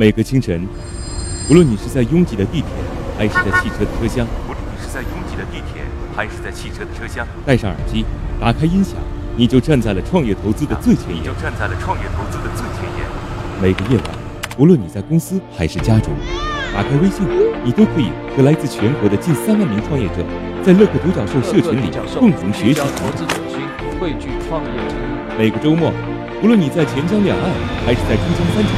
每个清晨，无论你是在拥挤的地铁，还是在汽车的车厢，无论你是在拥挤的地铁，还是在汽车的车厢，戴上耳机，打开音响，你就站在了创业投资的最前沿。你就站在了创业投资的最前沿。每个夜晚，无论你在公司还是家中，打开微信，你都可以和来自全国的近三万名创业者，在乐客独角兽社群里共同学习投资者心，汇聚创业者。每个周末，无论你在钱江两岸还是在珠江三角，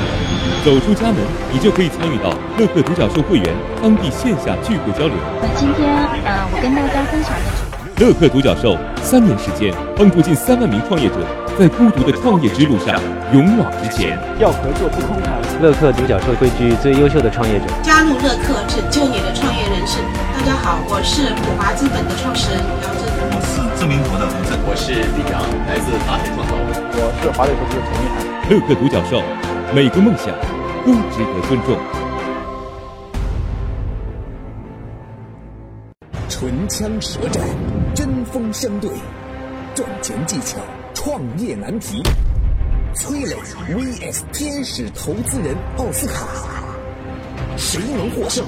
走出家门，你就可以参与到乐客独角兽会员当地线下聚会交流。那今天，呃，我跟大家分享的主乐客独角兽三年时间，帮助近三万名创业者在孤独的创业之路上勇往直前。要合作不空谈。乐客独角兽汇聚最优秀的创业者，加入乐客，拯救你的创业人生。大家好，我是普华资本的创始人姚振。我是知名博的吴正，我是李阳，来自华海创投。我是华磊投资的陈一涵。乐客独角兽，每个梦想都值得尊重。唇枪舌战，针锋相对，赚钱技巧，创业难题。崔磊 vs 天使投资人奥斯卡，谁能获胜？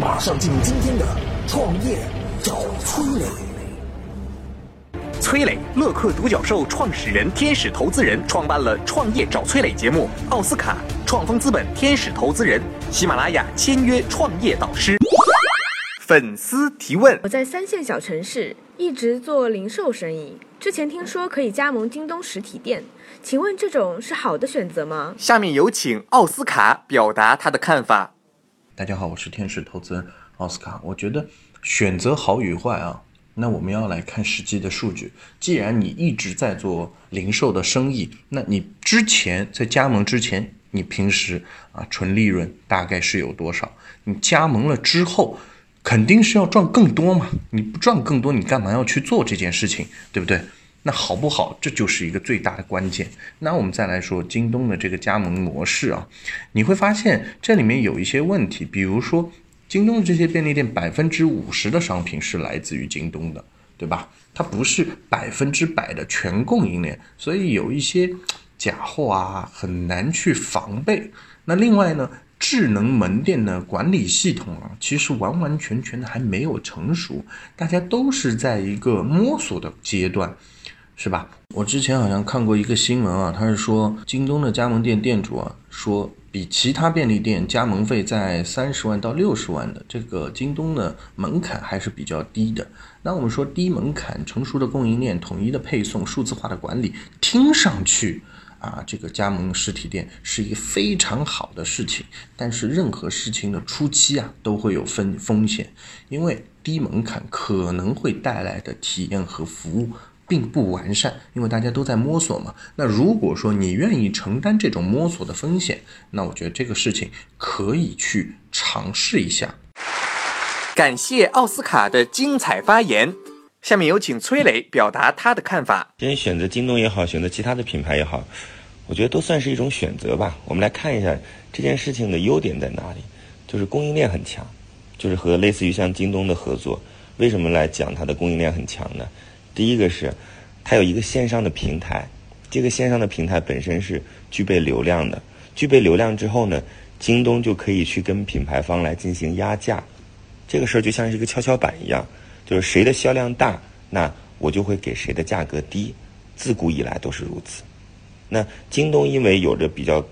马上进入今天的创业找崔磊。崔磊，乐客独角兽创始人、天使投资人，创办了《创业找崔磊》节目。奥斯卡，创丰资本天使投资人，喜马拉雅签约创业导师。粉丝提问：我在三线小城市一直做零售生意，之前听说可以加盟京东实体店，请问这种是好的选择吗？下面有请奥斯卡表达他的看法。大家好，我是天使投资人奥斯卡。我觉得选择好与坏啊，那我们要来看实际的数据。既然你一直在做零售的生意，那你之前在加盟之前，你平时啊纯利润大概是有多少？你加盟了之后。肯定是要赚更多嘛，你不赚更多，你干嘛要去做这件事情，对不对？那好不好，这就是一个最大的关键。那我们再来说京东的这个加盟模式啊，你会发现这里面有一些问题，比如说京东的这些便利店，百分之五十的商品是来自于京东的，对吧？它不是百分之百的全供应链，所以有一些假货啊，很难去防备。那另外呢？智能门店的管理系统啊，其实完完全全的还没有成熟，大家都是在一个摸索的阶段，是吧？我之前好像看过一个新闻啊，他是说京东的加盟店店主啊，说比其他便利店加盟费在三十万到六十万的这个京东的门槛还是比较低的。那我们说低门槛、成熟的供应链、统一的配送、数字化的管理，听上去。啊，这个加盟实体店是一个非常好的事情，但是任何事情的初期啊，都会有风风险，因为低门槛可能会带来的体验和服务并不完善，因为大家都在摸索嘛。那如果说你愿意承担这种摸索的风险，那我觉得这个事情可以去尝试一下。感谢奥斯卡的精彩发言，下面有请崔磊表达他的看法。今天选择京东也好，选择其他的品牌也好。我觉得都算是一种选择吧。我们来看一下这件事情的优点在哪里，就是供应链很强，就是和类似于像京东的合作。为什么来讲它的供应链很强呢？第一个是它有一个线上的平台，这个线上的平台本身是具备流量的。具备流量之后呢，京东就可以去跟品牌方来进行压价。这个事儿就像是一个跷跷板一样，就是谁的销量大，那我就会给谁的价格低。自古以来都是如此。那京东因为有着比较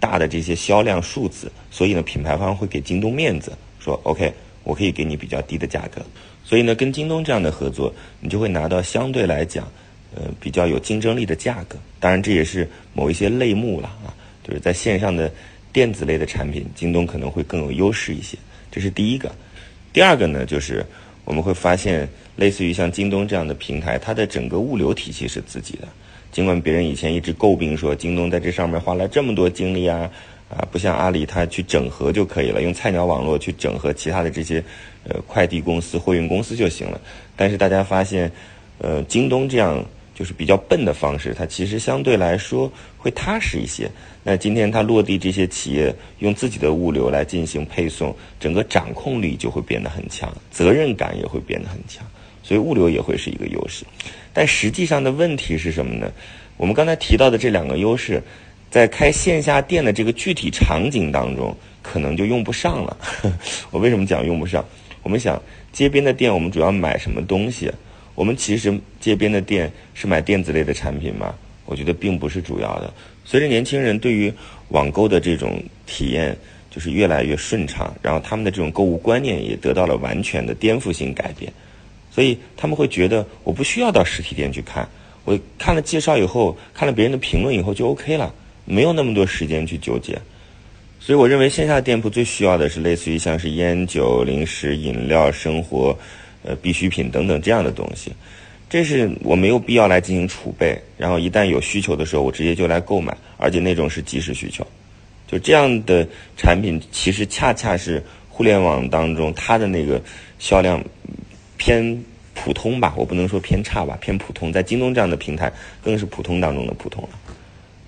大的这些销量数字，所以呢，品牌方会给京东面子，说 OK，我可以给你比较低的价格。所以呢，跟京东这样的合作，你就会拿到相对来讲，呃，比较有竞争力的价格。当然，这也是某一些类目了啊，就是在线上的电子类的产品，京东可能会更有优势一些。这是第一个。第二个呢，就是我们会发现，类似于像京东这样的平台，它的整个物流体系是自己的。尽管别人以前一直诟病说京东在这上面花了这么多精力啊，啊，不像阿里，它去整合就可以了，用菜鸟网络去整合其他的这些呃快递公司、货运公司就行了。但是大家发现，呃，京东这样就是比较笨的方式，它其实相对来说会踏实一些。那今天它落地这些企业用自己的物流来进行配送，整个掌控力就会变得很强，责任感也会变得很强，所以物流也会是一个优势。但实际上的问题是什么呢？我们刚才提到的这两个优势，在开线下店的这个具体场景当中，可能就用不上了。我为什么讲用不上？我们想街边的店，我们主要买什么东西？我们其实街边的店是买电子类的产品吗？我觉得并不是主要的。随着年轻人对于网购的这种体验就是越来越顺畅，然后他们的这种购物观念也得到了完全的颠覆性改变，所以他们会觉得我不需要到实体店去看，我看了介绍以后，看了别人的评论以后就 OK 了，没有那么多时间去纠结。所以我认为线下店铺最需要的是类似于像是烟酒、零食、饮料、生活呃必需品等等这样的东西。这是我没有必要来进行储备，然后一旦有需求的时候，我直接就来购买，而且那种是即时需求，就这样的产品，其实恰恰是互联网当中它的那个销量偏普通吧，我不能说偏差吧，偏普通，在京东这样的平台更是普通当中的普通了。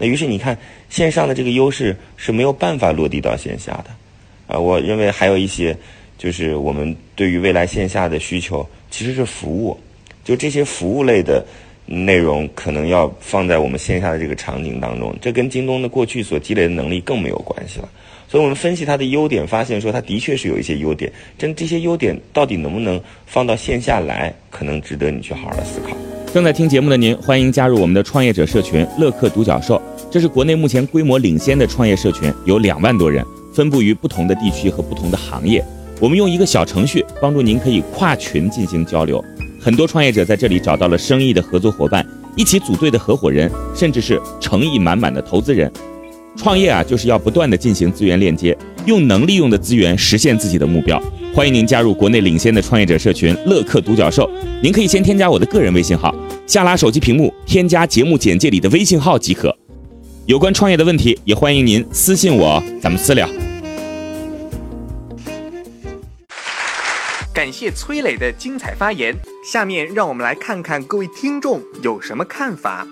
那于是你看，线上的这个优势是没有办法落地到线下的，啊，我认为还有一些就是我们对于未来线下的需求其实是服务。就这些服务类的内容，可能要放在我们线下的这个场景当中，这跟京东的过去所积累的能力更没有关系了。所以我们分析它的优点，发现说它的确是有一些优点，但这些优点到底能不能放到线下来，可能值得你去好好思考。正在听节目的您，欢迎加入我们的创业者社群“乐客独角兽”，这是国内目前规模领先的创业社群，有两万多人，分布于不同的地区和不同的行业。我们用一个小程序帮助您可以跨群进行交流。很多创业者在这里找到了生意的合作伙伴，一起组队的合伙人，甚至是诚意满满的投资人。创业啊，就是要不断的进行资源链接，用能利用的资源实现自己的目标。欢迎您加入国内领先的创业者社群“乐客独角兽”。您可以先添加我的个人微信号，下拉手机屏幕添加节目简介里的微信号即可。有关创业的问题，也欢迎您私信我，咱们私聊。感谢崔磊的精彩发言。下面让我们来看看各位听众有什么看法。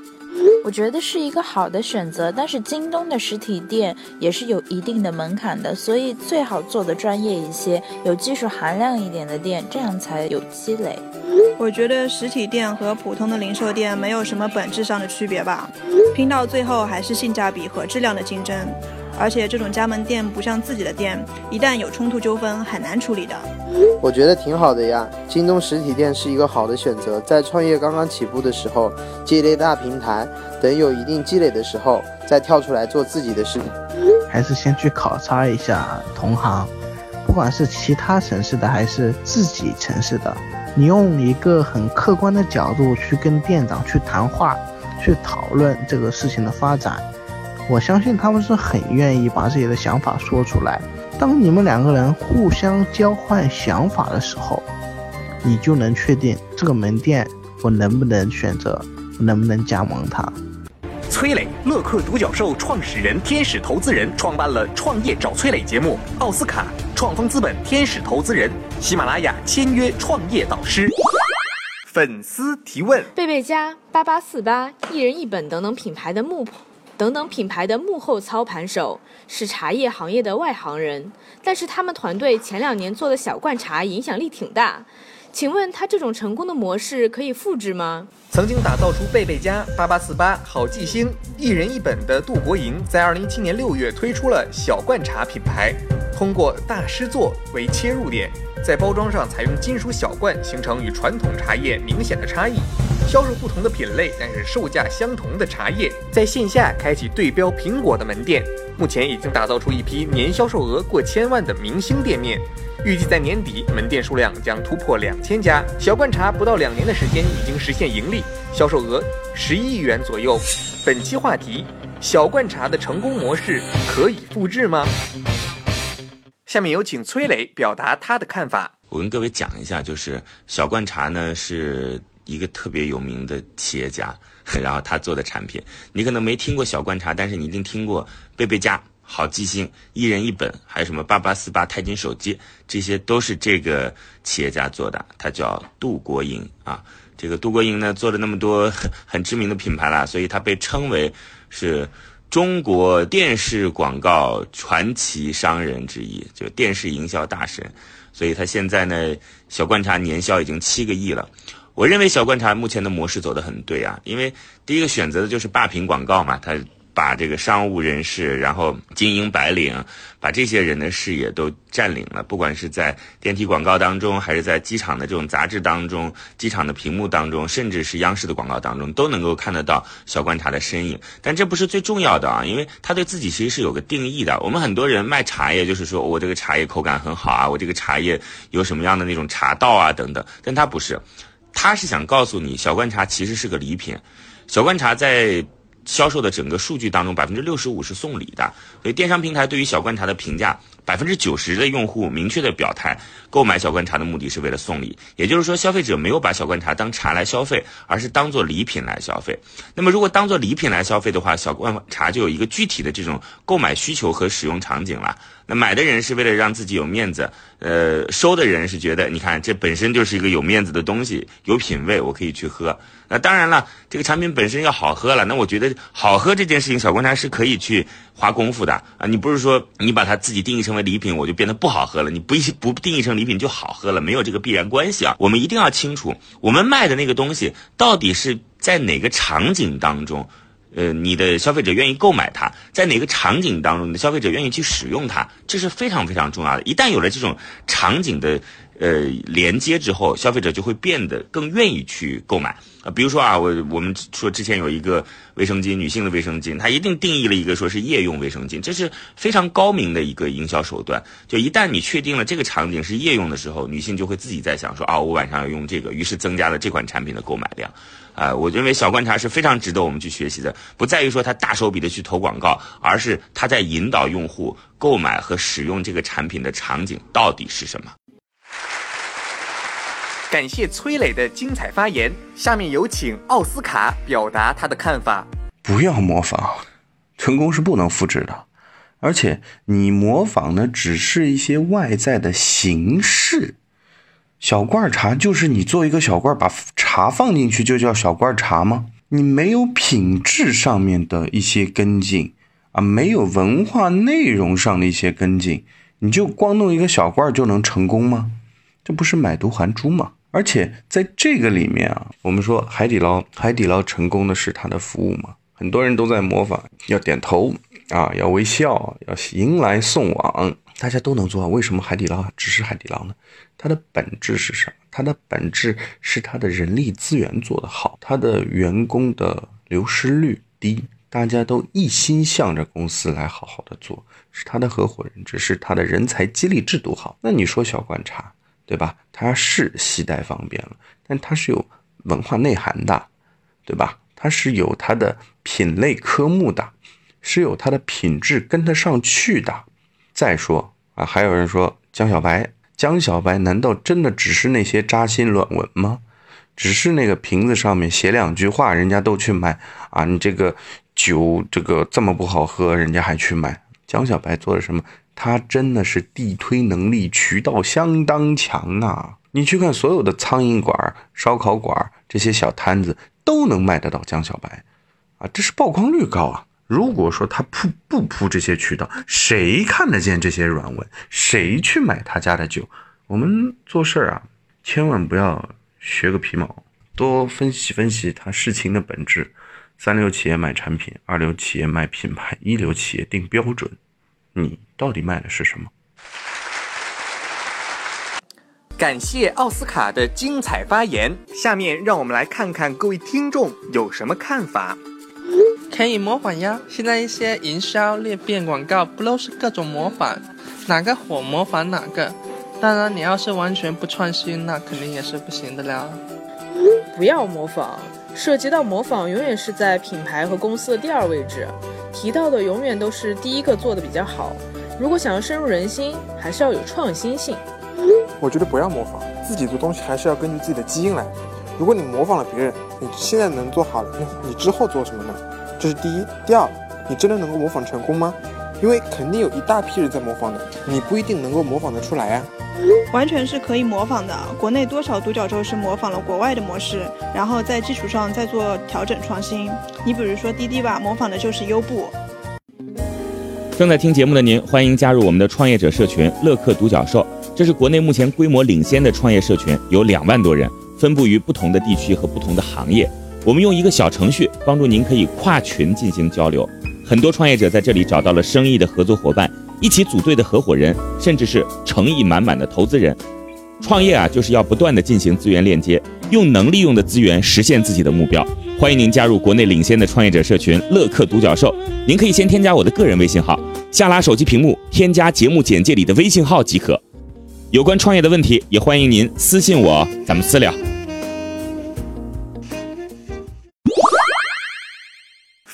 我觉得是一个好的选择，但是京东的实体店也是有一定的门槛的，所以最好做的专业一些，有技术含量一点的店，这样才有积累。我觉得实体店和普通的零售店没有什么本质上的区别吧，拼到最后还是性价比和质量的竞争。而且这种加盟店不像自己的店，一旦有冲突纠纷很难处理的。我觉得挺好的呀，京东实体店是一个好的选择。在创业刚刚起步的时候，借力大平台，等有一定积累的时候，再跳出来做自己的事。还是先去考察一下同行，不管是其他城市的还是自己城市的，你用一个很客观的角度去跟店长去谈话，去讨论这个事情的发展。我相信他们是很愿意把自己的想法说出来。当你们两个人互相交换想法的时候，你就能确定这个门店我能不能选择，能不能加盟它。崔磊，乐客独角兽创始人、天使投资人，创办了《创业找崔磊》节目。奥斯卡创丰资本天使投资人，喜马拉雅签约创业导师。粉丝提问：贝贝家、八八四八、一人一本等等品牌的木等等品牌的幕后操盘手是茶叶行业的外行人，但是他们团队前两年做的小罐茶影响力挺大。请问他这种成功的模式可以复制吗？曾经打造出贝贝家、八八四八、好记星、一人一本的杜国营，在二零一七年六月推出了小罐茶品牌，通过大师作为切入点，在包装上采用金属小罐，形成与传统茶叶明显的差异。销售不同的品类，但是售价相同的茶叶，在线下开启对标苹果的门店，目前已经打造出一批年销售额过千万的明星店面，预计在年底门店数量将突破两千家。小罐茶不到两年的时间已经实现盈利，销售额十一亿元左右。本期话题：小罐茶的成功模式可以复制吗？下面有请崔磊表达他的看法。我跟各位讲一下，就是小罐茶呢是。一个特别有名的企业家，然后他做的产品，你可能没听过小罐茶，但是你一定听过贝贝家、好记星、一人一本，还有什么八八四八、钛金手机，这些都是这个企业家做的。他叫杜国营啊，这个杜国营呢做了那么多 很知名的品牌了，所以他被称为是中国电视广告传奇商人之一，就电视营销大神。所以他现在呢，小罐茶年销已经七个亿了。我认为小罐茶目前的模式走得很对啊，因为第一个选择的就是霸屏广告嘛，它把这个商务人士，然后精英白领，把这些人的视野都占领了。不管是在电梯广告当中，还是在机场的这种杂志当中、机场的屏幕当中，甚至是央视的广告当中，都能够看得到小观察的身影。但这不是最重要的啊，因为他对自己其实是有个定义的。我们很多人卖茶叶，就是说我这个茶叶口感很好啊，我这个茶叶有什么样的那种茶道啊等等，但他不是。他是想告诉你，小观察其实是个礼品。小观察在销售的整个数据当中，百分之六十五是送礼的。所以电商平台对于小观察的评价，百分之九十的用户明确的表态，购买小罐茶的目的是为了送礼。也就是说，消费者没有把小罐茶当茶来消费，而是当做礼品来消费。那么，如果当做礼品来消费的话，小罐茶就有一个具体的这种购买需求和使用场景了。那买的人是为了让自己有面子，呃，收的人是觉得，你看这本身就是一个有面子的东西，有品位，我可以去喝。那当然了，这个产品本身要好喝了，那我觉得好喝这件事情，小罐茶是可以去花功夫的啊。你不是说你把它自己定义成为礼品，我就变得不好喝了？你不一不定义成礼品就好喝了？没有这个必然关系啊。我们一定要清楚，我们卖的那个东西到底是在哪个场景当中。呃，你的消费者愿意购买它，在哪个场景当中，你的消费者愿意去使用它，这是非常非常重要的。一旦有了这种场景的呃连接之后，消费者就会变得更愿意去购买啊。比如说啊，我我们说之前有一个卫生巾，女性的卫生巾，它一定定义了一个说是夜用卫生巾，这是非常高明的一个营销手段。就一旦你确定了这个场景是夜用的时候，女性就会自己在想说啊，我晚上要用这个，于是增加了这款产品的购买量。啊，我认为小观察是非常值得我们去学习的，不在于说他大手笔的去投广告，而是他在引导用户购买和使用这个产品的场景到底是什么。感谢崔磊的精彩发言，下面有请奥斯卡表达他的看法。不要模仿，成功是不能复制的，而且你模仿的只是一些外在的形式。小罐茶就是你做一个小罐，把茶放进去就叫小罐茶吗？你没有品质上面的一些跟进啊，没有文化内容上的一些跟进，你就光弄一个小罐就能成功吗？这不是买椟还珠吗？而且在这个里面啊，我们说海底捞，海底捞成功的是它的服务嘛，很多人都在模仿，要点头啊，要微笑，要迎来送往。大家都能做，为什么海底捞只是海底捞呢？它的本质是什么？它的本质是它的人力资源做得好，它的员工的流失率低，大家都一心向着公司来好好的做，是他的合伙人，只是他的人才激励制度好。那你说小观察，对吧？它是携带方便了，但它是有文化内涵的，对吧？它是有它的品类科目的，是有它的品质跟得上去的。再说啊，还有人说江小白，江小白难道真的只是那些扎心软文吗？只是那个瓶子上面写两句话，人家都去买啊？你这个酒这个这么不好喝，人家还去买？江小白做了什么？他真的是地推能力、渠道相当强啊！你去看所有的苍蝇馆、烧烤馆这些小摊子，都能卖得到江小白，啊，这是曝光率高啊！如果说他铺不铺这些渠道，谁看得见这些软文？谁去买他家的酒？我们做事儿啊，千万不要学个皮毛，多分析分析他事情的本质。三流企业卖产品，二流企业卖品牌，一流企业定标准，你到底卖的是什么？感谢奥斯卡的精彩发言。下面让我们来看看各位听众有什么看法。可以模仿呀！现在一些营销裂变广告不都是各种模仿，哪个火模仿哪个。当然，你要是完全不创新，那肯定也是不行的了。不要模仿，涉及到模仿，永远是在品牌和公司的第二位置，提到的永远都是第一个做的比较好。如果想要深入人心，还是要有创新性。我觉得不要模仿，自己做东西还是要根据自己的基因来。如果你模仿了别人，你现在能做好了，那你之后做什么呢？这是第一，第二，你真的能够模仿成功吗？因为肯定有一大批人在模仿的，你不一定能够模仿得出来啊。完全是可以模仿的。国内多少独角兽是模仿了国外的模式，然后在基础上再做调整创新。你比如说滴滴吧，模仿的就是优步。正在听节目的您，欢迎加入我们的创业者社群乐客独角兽，这是国内目前规模领先的创业社群，有两万多人，分布于不同的地区和不同的行业。我们用一个小程序帮助您，可以跨群进行交流。很多创业者在这里找到了生意的合作伙伴，一起组队的合伙人，甚至是诚意满满的投资人。创业啊，就是要不断的进行资源链接，用能利用的资源实现自己的目标。欢迎您加入国内领先的创业者社群乐客独角兽。您可以先添加我的个人微信号，下拉手机屏幕添加节目简介里的微信号即可。有关创业的问题，也欢迎您私信我，咱们私聊。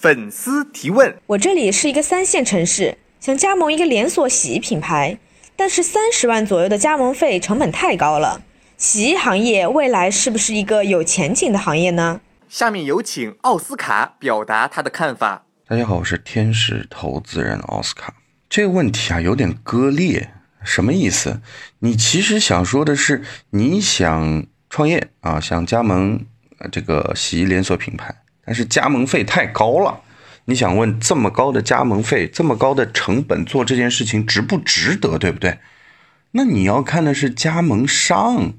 粉丝提问：我这里是一个三线城市，想加盟一个连锁洗衣品牌。但是三十万左右的加盟费成本太高了，洗衣行业未来是不是一个有前景的行业呢？下面有请奥斯卡表达他的看法。大家好，我是天使投资人奥斯卡。这个问题啊有点割裂，什么意思？你其实想说的是，你想创业啊，想加盟这个洗衣连锁品牌，但是加盟费太高了。你想问这么高的加盟费，这么高的成本做这件事情值不值得，对不对？那你要看的是加盟商，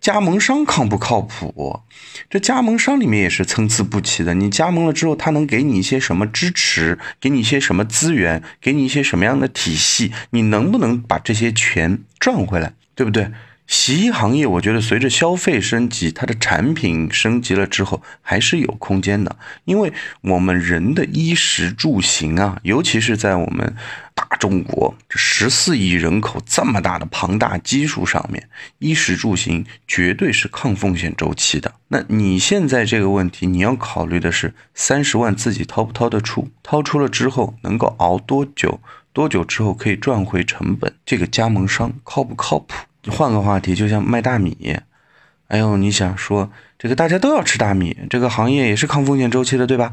加盟商靠不靠谱？这加盟商里面也是参差不齐的。你加盟了之后，他能给你一些什么支持？给你一些什么资源？给你一些什么样的体系？你能不能把这些钱赚回来？对不对？洗衣行业，我觉得随着消费升级，它的产品升级了之后，还是有空间的。因为我们人的衣食住行啊，尤其是在我们大中国这十四亿人口这么大的庞大基数上面，衣食住行绝对是抗风险周期的。那你现在这个问题，你要考虑的是三十万自己掏不掏得出？掏出了之后能够熬多久？多久之后可以赚回成本？这个加盟商靠不靠谱？换个话题，就像卖大米，哎呦，你想说这个大家都要吃大米，这个行业也是抗风险周期的，对吧？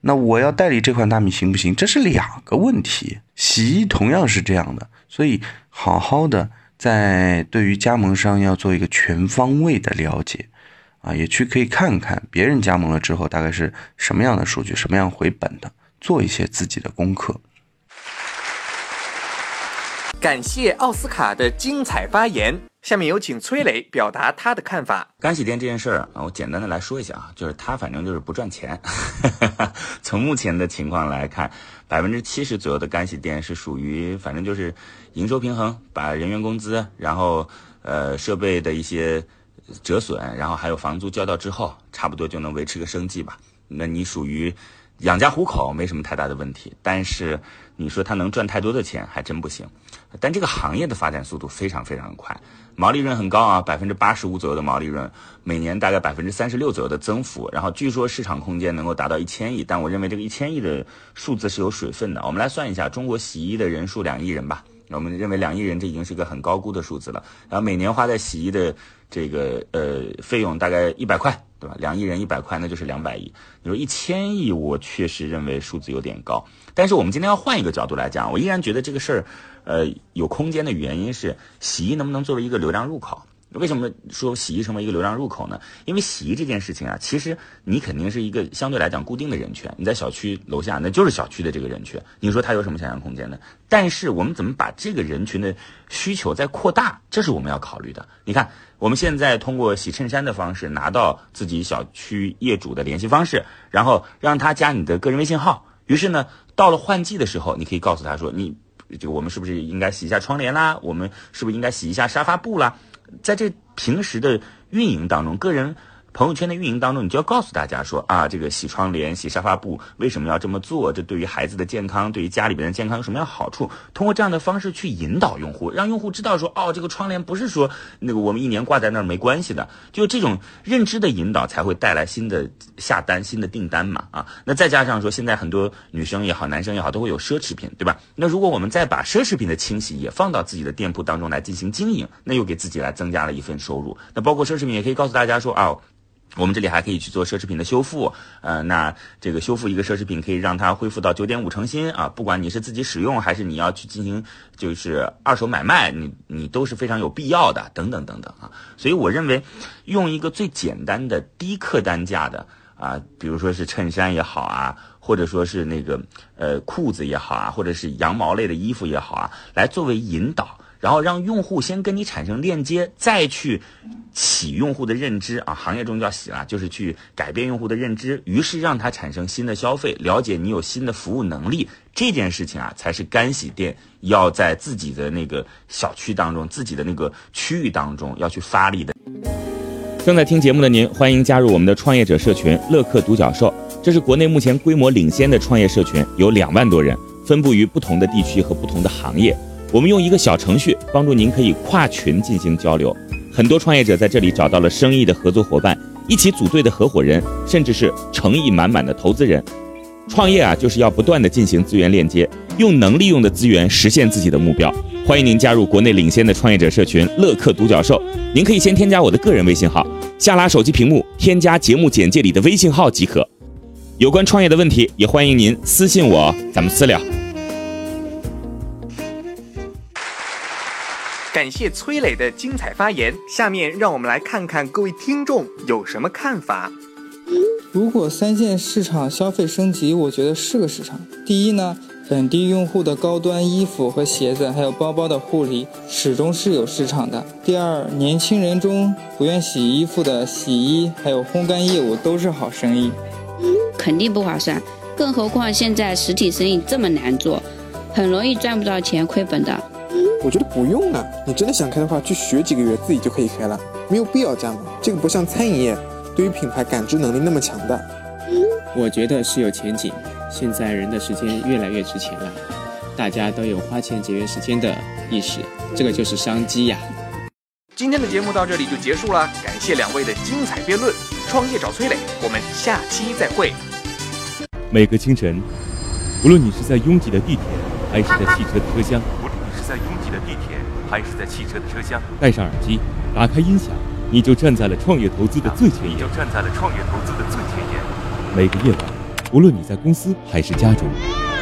那我要代理这款大米行不行？这是两个问题。洗衣同样是这样的，所以好好的在对于加盟商要做一个全方位的了解，啊，也去可以看看别人加盟了之后大概是什么样的数据，什么样回本的，做一些自己的功课。感谢奥斯卡的精彩发言。下面有请崔磊表达他的看法。干洗店这件事儿啊，我简单的来说一下啊，就是他反正就是不赚钱。从目前的情况来看，百分之七十左右的干洗店是属于反正就是营收平衡，把人员工资，然后呃设备的一些折损，然后还有房租交到之后，差不多就能维持个生计吧。那你属于养家糊口，没什么太大的问题。但是你说它能赚太多的钱，还真不行。但这个行业的发展速度非常非常快，毛利润很高啊，百分之八十五左右的毛利润，每年大概百分之三十六左右的增幅，然后据说市场空间能够达到一千亿，但我认为这个一千亿的数字是有水分的。我们来算一下，中国洗衣的人数两亿人吧，我们认为两亿人这已经是一个很高估的数字了。然后每年花在洗衣的这个呃费用大概一百块，对吧？两亿人一百块，那就是两百亿。你说一千亿，我确实认为数字有点高。但是我们今天要换一个角度来讲，我依然觉得这个事儿。呃，有空间的原因是洗衣能不能作为一个流量入口？为什么说洗衣成为一个流量入口呢？因为洗衣这件事情啊，其实你肯定是一个相对来讲固定的人群，你在小区楼下，那就是小区的这个人群。你说它有什么想象空间呢？但是我们怎么把这个人群的需求再扩大，这是我们要考虑的。你看，我们现在通过洗衬衫的方式拿到自己小区业主的联系方式，然后让他加你的个人微信号。于是呢，到了换季的时候，你可以告诉他说你。就我们是不是应该洗一下窗帘啦？我们是不是应该洗一下沙发布啦？在这平时的运营当中，个人。朋友圈的运营当中，你就要告诉大家说啊，这个洗窗帘、洗沙发布为什么要这么做？这对于孩子的健康，对于家里边的健康有什么样好处？通过这样的方式去引导用户，让用户知道说，哦，这个窗帘不是说那个我们一年挂在那儿没关系的，就这种认知的引导才会带来新的下单、新的订单嘛啊。那再加上说，现在很多女生也好，男生也好，都会有奢侈品，对吧？那如果我们再把奢侈品的清洗也放到自己的店铺当中来进行经营，那又给自己来增加了一份收入。那包括奢侈品也可以告诉大家说啊。我们这里还可以去做奢侈品的修复，呃，那这个修复一个奢侈品可以让它恢复到九点五成新啊，不管你是自己使用还是你要去进行就是二手买卖，你你都是非常有必要的，等等等等啊。所以我认为，用一个最简单的低客单价的啊，比如说是衬衫也好啊，或者说是那个呃裤子也好啊，或者是羊毛类的衣服也好啊，来作为引导。然后让用户先跟你产生链接，再去洗用户的认知啊，行业中叫洗了，就是去改变用户的认知，于是让他产生新的消费，了解你有新的服务能力，这件事情啊，才是干洗店要在自己的那个小区当中、自己的那个区域当中要去发力的。正在听节目的您，欢迎加入我们的创业者社群乐客独角兽，这是国内目前规模领先的创业社群，有两万多人，分布于不同的地区和不同的行业。我们用一个小程序帮助您可以跨群进行交流，很多创业者在这里找到了生意的合作伙伴，一起组队的合伙人，甚至是诚意满满的投资人。创业啊，就是要不断的进行资源链接，用能利用的资源实现自己的目标。欢迎您加入国内领先的创业者社群乐客独角兽，您可以先添加我的个人微信号，下拉手机屏幕添加节目简介里的微信号即可。有关创业的问题，也欢迎您私信我，咱们私聊。感谢崔磊的精彩发言，下面让我们来看看各位听众有什么看法。如果三线市场消费升级，我觉得是个市场。第一呢，本地用户的高端衣服和鞋子，还有包包的护理，始终是有市场的。第二，年轻人中不愿洗衣服的洗衣还有烘干业务都是好生意。肯定不划算，更何况现在实体生意这么难做，很容易赚不到钱，亏本的。我觉得不用啊，你真的想开的话，去学几个月自己就可以开了，没有必要加盟。这个不像餐饮业。对于品牌感知能力那么强的，我觉得是有前景。现在人的时间越来越值钱了，大家都有花钱节约时间的意识，这个就是商机呀。今天的节目到这里就结束了，感谢两位的精彩辩论。创业找崔磊，我们下期再会。每个清晨，无论你是在拥挤的地铁，还是在汽车的车厢，还是在汽车的车厢，戴上耳机，打开音响。你就站在了创业投资的最前沿。就站在了创业投资的最前沿。每个夜晚，无论你在公司还是家中，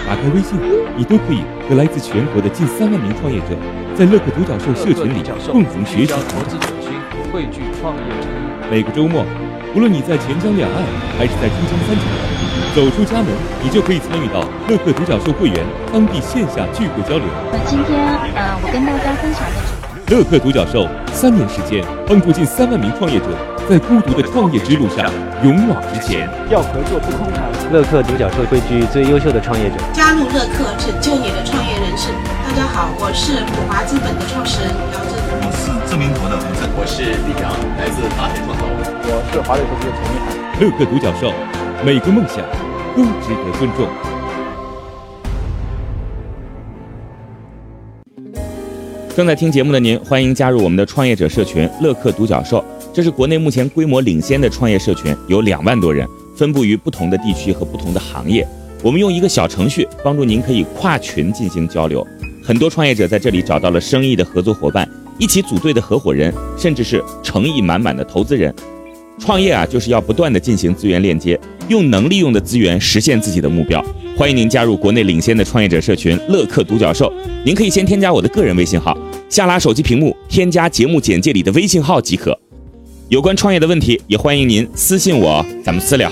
打开微信，你都可以和来自全国的近三万名创业者，在乐客独角兽社群里共同学习投资者群汇聚创业者。每个周末，无论你在钱江两岸还是在珠江三角，走出家门，你就可以参与到乐客独角兽会员当地线下聚会交流。那今天，呃，我跟大家分享的。乐客独角兽三年时间，帮助近三万名创业者在孤独的创业之路上勇往直前。要合作不空谈。乐客独角兽汇聚最优秀的创业者，加入乐客，拯救你的创业人生。大家好，我是普华资本的创始人姚振。我是知名投的投资，我是李阳，来自达铁创投。我是华瑞投资的陈一涵。乐客独角兽，每个梦想都值得尊重。正在听节目的您，欢迎加入我们的创业者社群乐客独角兽，这是国内目前规模领先的创业社群，有两万多人，分布于不同的地区和不同的行业。我们用一个小程序帮助您可以跨群进行交流，很多创业者在这里找到了生意的合作伙伴，一起组队的合伙人，甚至是诚意满满的投资人。创业啊，就是要不断的进行资源链接，用能利用的资源实现自己的目标。欢迎您加入国内领先的创业者社群乐客独角兽，您可以先添加我的个人微信号，下拉手机屏幕添加节目简介里的微信号即可。有关创业的问题，也欢迎您私信我，咱们私聊。